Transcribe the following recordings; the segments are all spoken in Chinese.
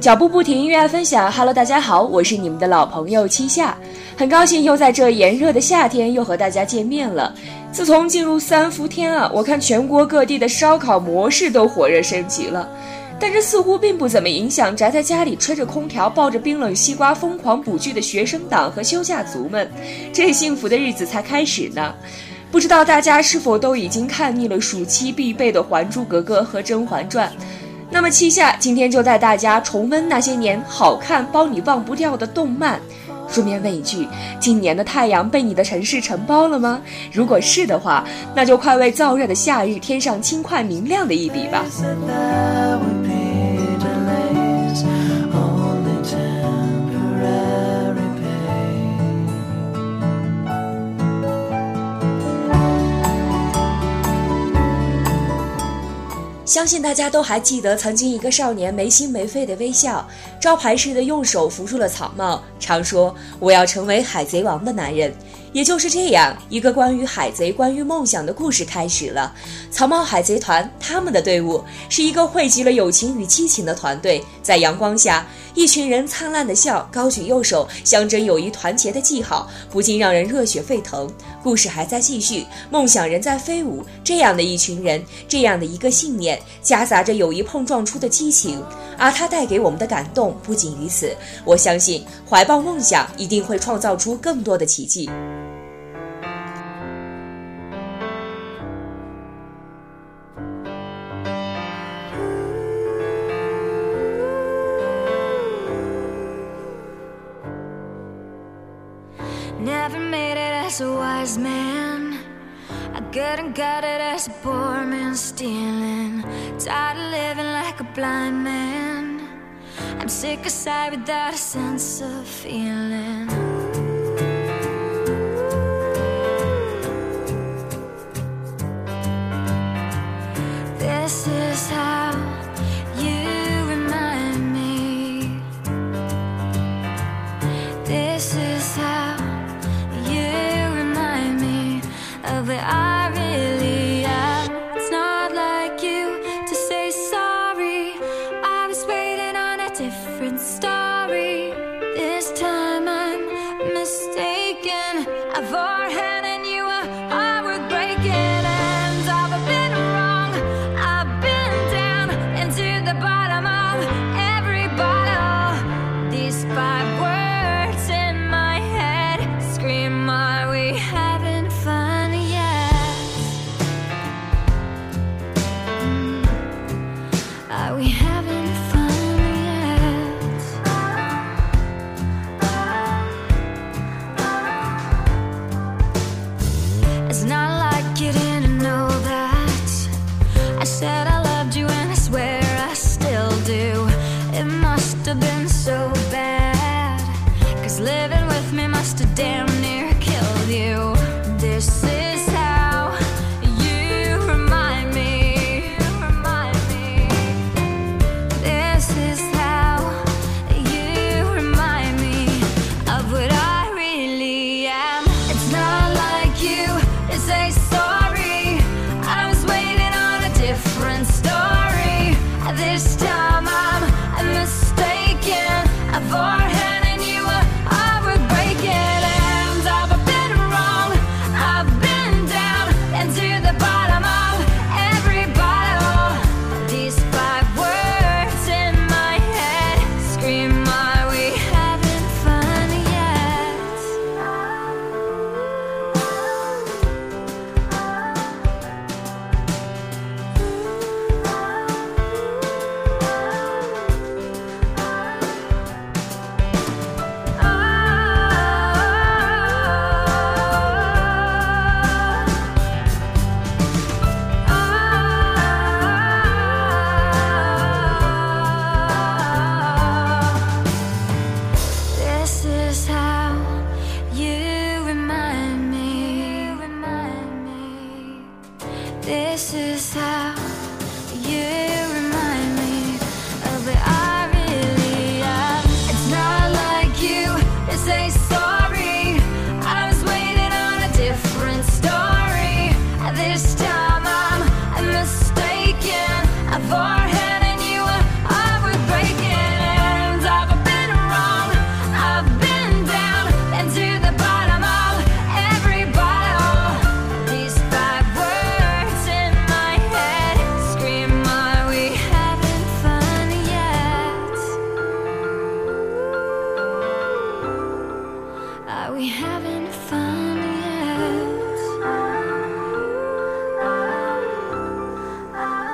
脚步不停，音乐分享。Hello，大家好，我是你们的老朋友七夏，很高兴又在这炎热的夏天又和大家见面了。自从进入三伏天啊，我看全国各地的烧烤模式都火热升级了，但这似乎并不怎么影响宅在家里吹着空调、抱着冰冷西瓜疯狂补剧的学生党和休假族们，这幸福的日子才开始呢。不知道大家是否都已经看腻了暑期必备的《还珠格格》和《甄嬛传》？那么七夏今天就带大家重温那些年好看、包你忘不掉的动漫。顺便问一句：今年的太阳被你的城市承包了吗？如果是的话，那就快为燥热的夏日添上轻快明亮的一笔吧。相信大家都还记得，曾经一个少年没心没肺的微笑，招牌式的用手扶住了草帽，常说：“我要成为海贼王的男人。”也就是这样一个关于海贼、关于梦想的故事开始了。草帽海贼团，他们的队伍是一个汇集了友情与激情的团队，在阳光下，一群人灿烂的笑，高举右手，象征友谊团结的记号，不禁让人热血沸腾。故事还在继续，梦想仍在飞舞。这样的一群人，这样的一个信念，夹杂着友谊碰撞出的激情，而它带给我们的感动不仅于此。我相信，怀抱梦想，一定会创造出更多的奇迹。Couldn't it as a poor man stealing. Tired of living like a blind man. I'm sick aside without a sense of feeling.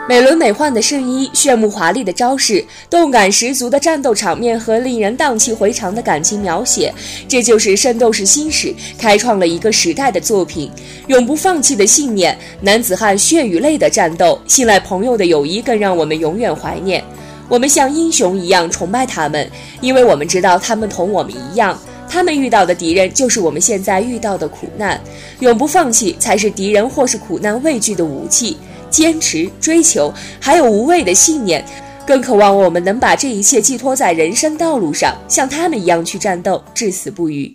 美轮美奂的圣衣、炫目华丽的招式、动感十足的战斗场面和令人荡气回肠的感情描写，这就是《圣斗士星矢》开创了一个时代的作品。永不放弃的信念，男子汉血与泪的战斗，信赖朋友的友谊，更让我们永远怀念。我们像英雄一样崇拜他们，因为我们知道他们同我们一样，他们遇到的敌人就是我们现在遇到的苦难。永不放弃才是敌人或是苦难畏惧的武器。坚持、追求，还有无畏的信念，更渴望我们能把这一切寄托在人生道路上，像他们一样去战斗，至死不渝。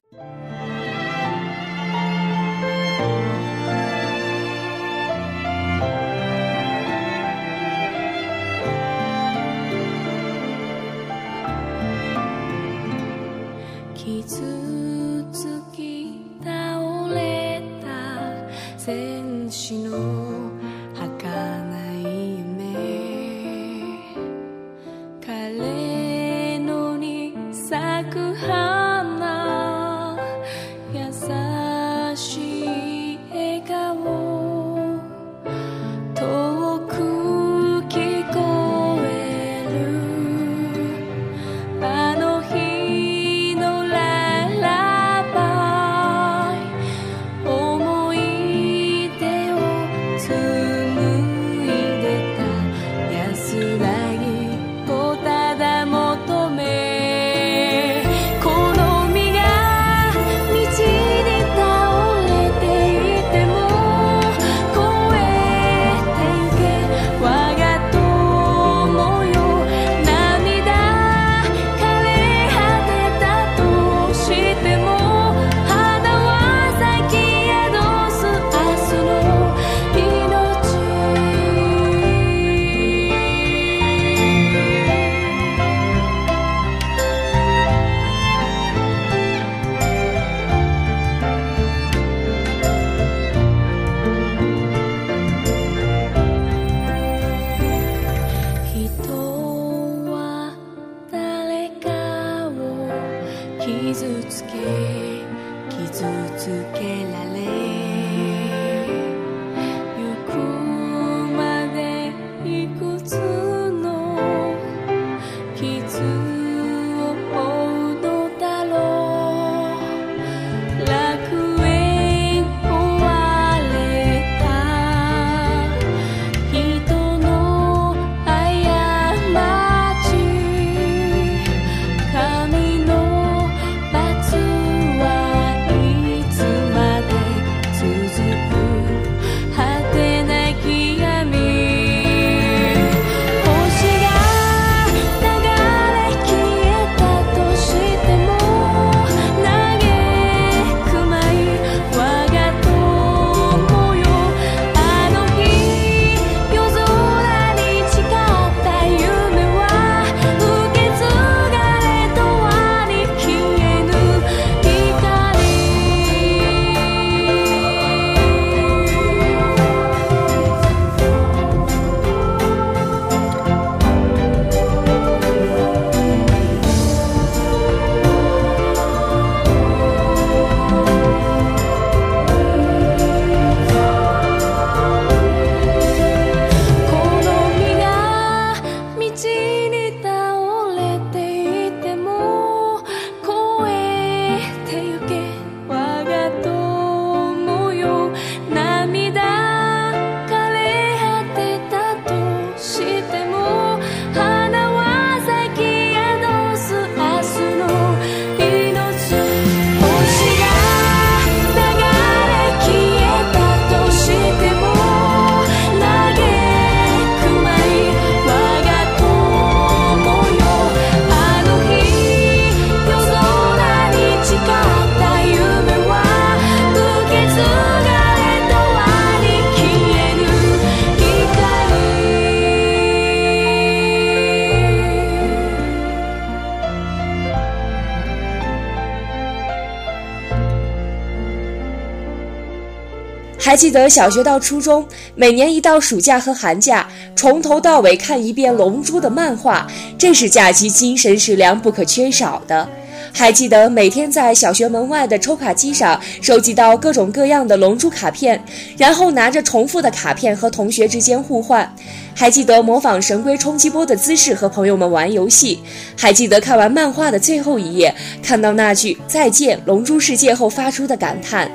还记得小学到初中，每年一到暑假和寒假，从头到尾看一遍《龙珠》的漫画，这是假期精神食粮不可缺少的。还记得每天在小学门外的抽卡机上收集到各种各样的龙珠卡片，然后拿着重复的卡片和同学之间互换。还记得模仿神龟冲击波的姿势和朋友们玩游戏。还记得看完漫画的最后一页，看到那句“再见，龙珠世界”后发出的感叹：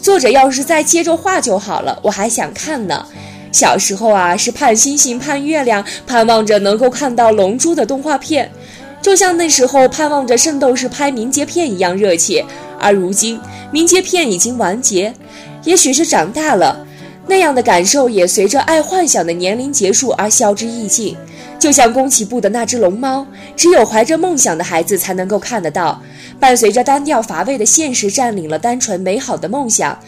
作者要是再接着画就好了，我还想看呢。小时候啊，是盼星星盼月亮，盼望着能够看到龙珠的动画片。就像那时候盼望着圣斗士拍名节片一样热切，而如今名节片已经完结，也许是长大了，那样的感受也随着爱幻想的年龄结束而消之殆尽。就像宫崎步的那只龙猫，只有怀着梦想的孩子才能够看得到，伴随着单调乏味的现实占领了单纯美好的梦想，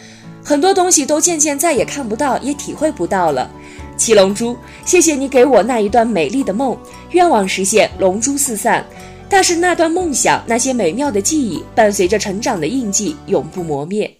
很多东西都渐渐再也看不到，也体会不到了。七龙珠，谢谢你给我那一段美丽的梦，愿望实现，龙珠四散。但是那段梦想，那些美妙的记忆，伴随着成长的印记，永不磨灭。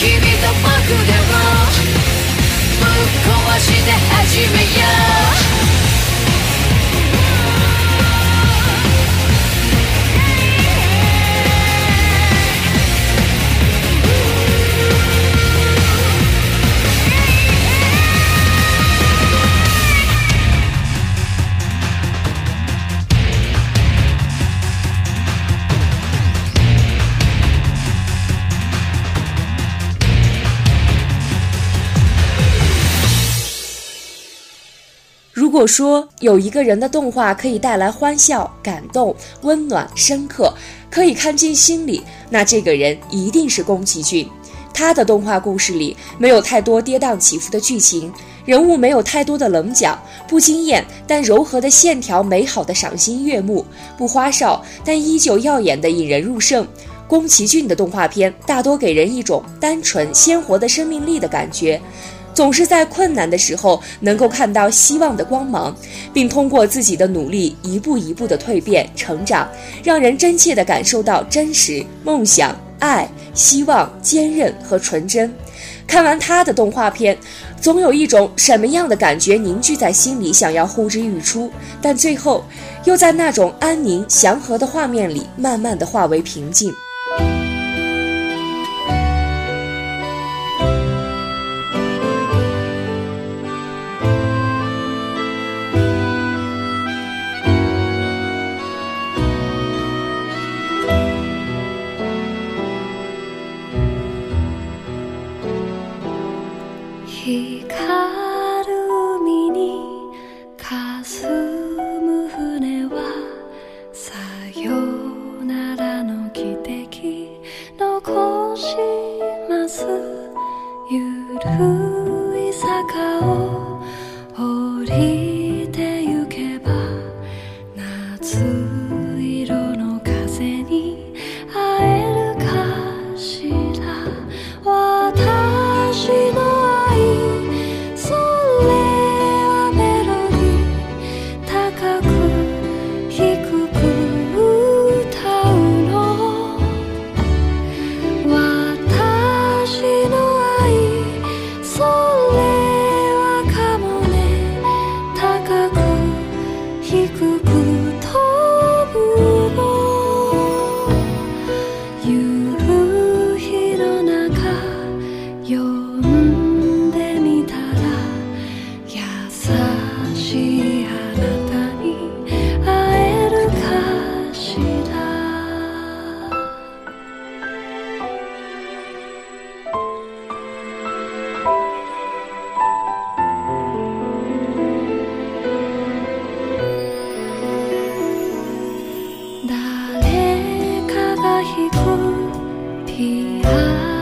君と僕でもぶっ壊して始めよう。果说有一个人的动画可以带来欢笑、感动、温暖、深刻，可以看进心里，那这个人一定是宫崎骏。他的动画故事里没有太多跌宕起伏的剧情，人物没有太多的棱角，不惊艳但柔和的线条，美好的赏心悦目；不花哨但依旧耀眼的引人入胜。宫崎骏的动画片大多给人一种单纯鲜活的生命力的感觉，总是在困难的时候能够看到希望的光芒，并通过自己的努力一步一步的蜕变成长，让人真切地感受到真实、梦想、爱、希望、坚韧和纯真。看完他的动画片，总有一种什么样的感觉凝聚在心里，想要呼之欲出，但最后又在那种安宁祥和的画面里，慢慢的化为平静。光る遗憾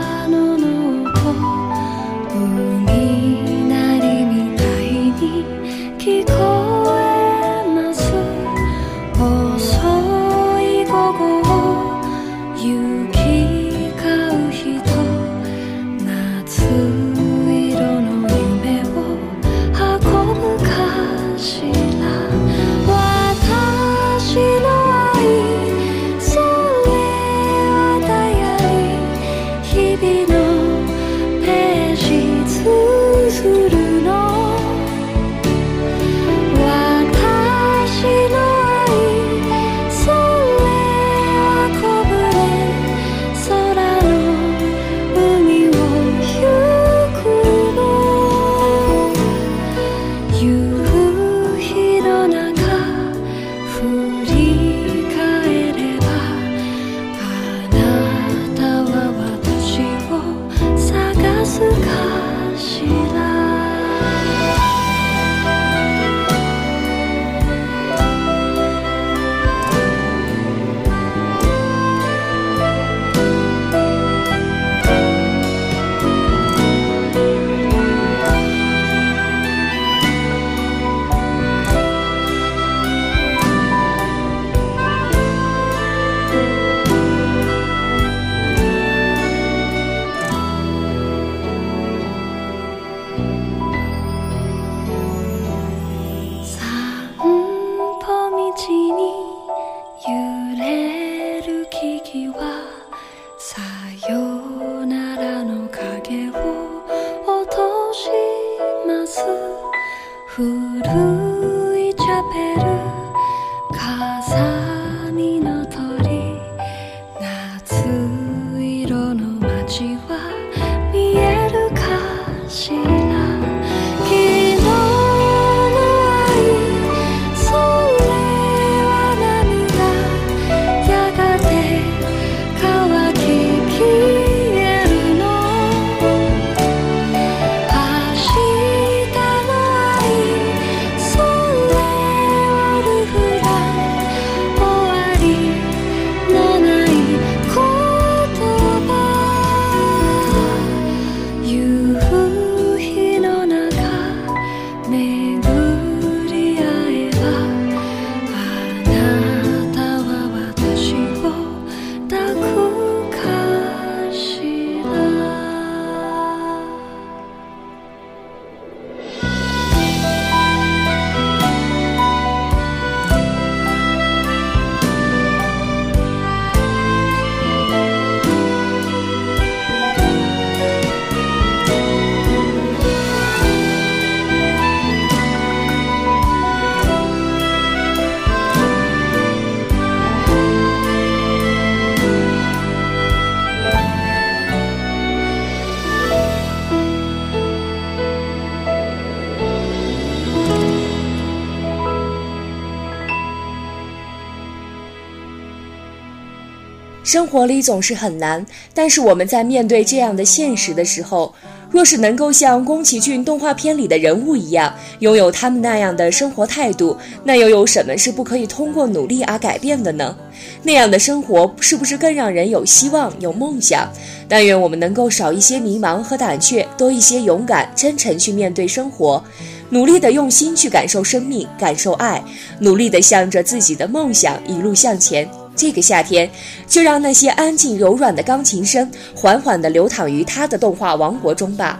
生活里总是很难，但是我们在面对这样的现实的时候，若是能够像宫崎骏动画片里的人物一样，拥有他们那样的生活态度，那又有什么是不可以通过努力而改变的呢？那样的生活是不是更让人有希望、有梦想？但愿我们能够少一些迷茫和胆怯，多一些勇敢、真诚去面对生活，努力的用心去感受生命、感受爱，努力的向着自己的梦想一路向前。这个夏天，就让那些安静柔软的钢琴声缓缓地流淌于他的动画王国中吧。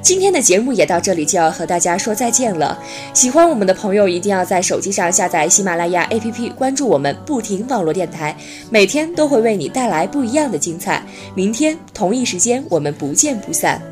今天的节目也到这里，就要和大家说再见了。喜欢我们的朋友，一定要在手机上下载喜马拉雅 APP，关注我们不停网络电台，每天都会为你带来不一样的精彩。明天同一时间，我们不见不散。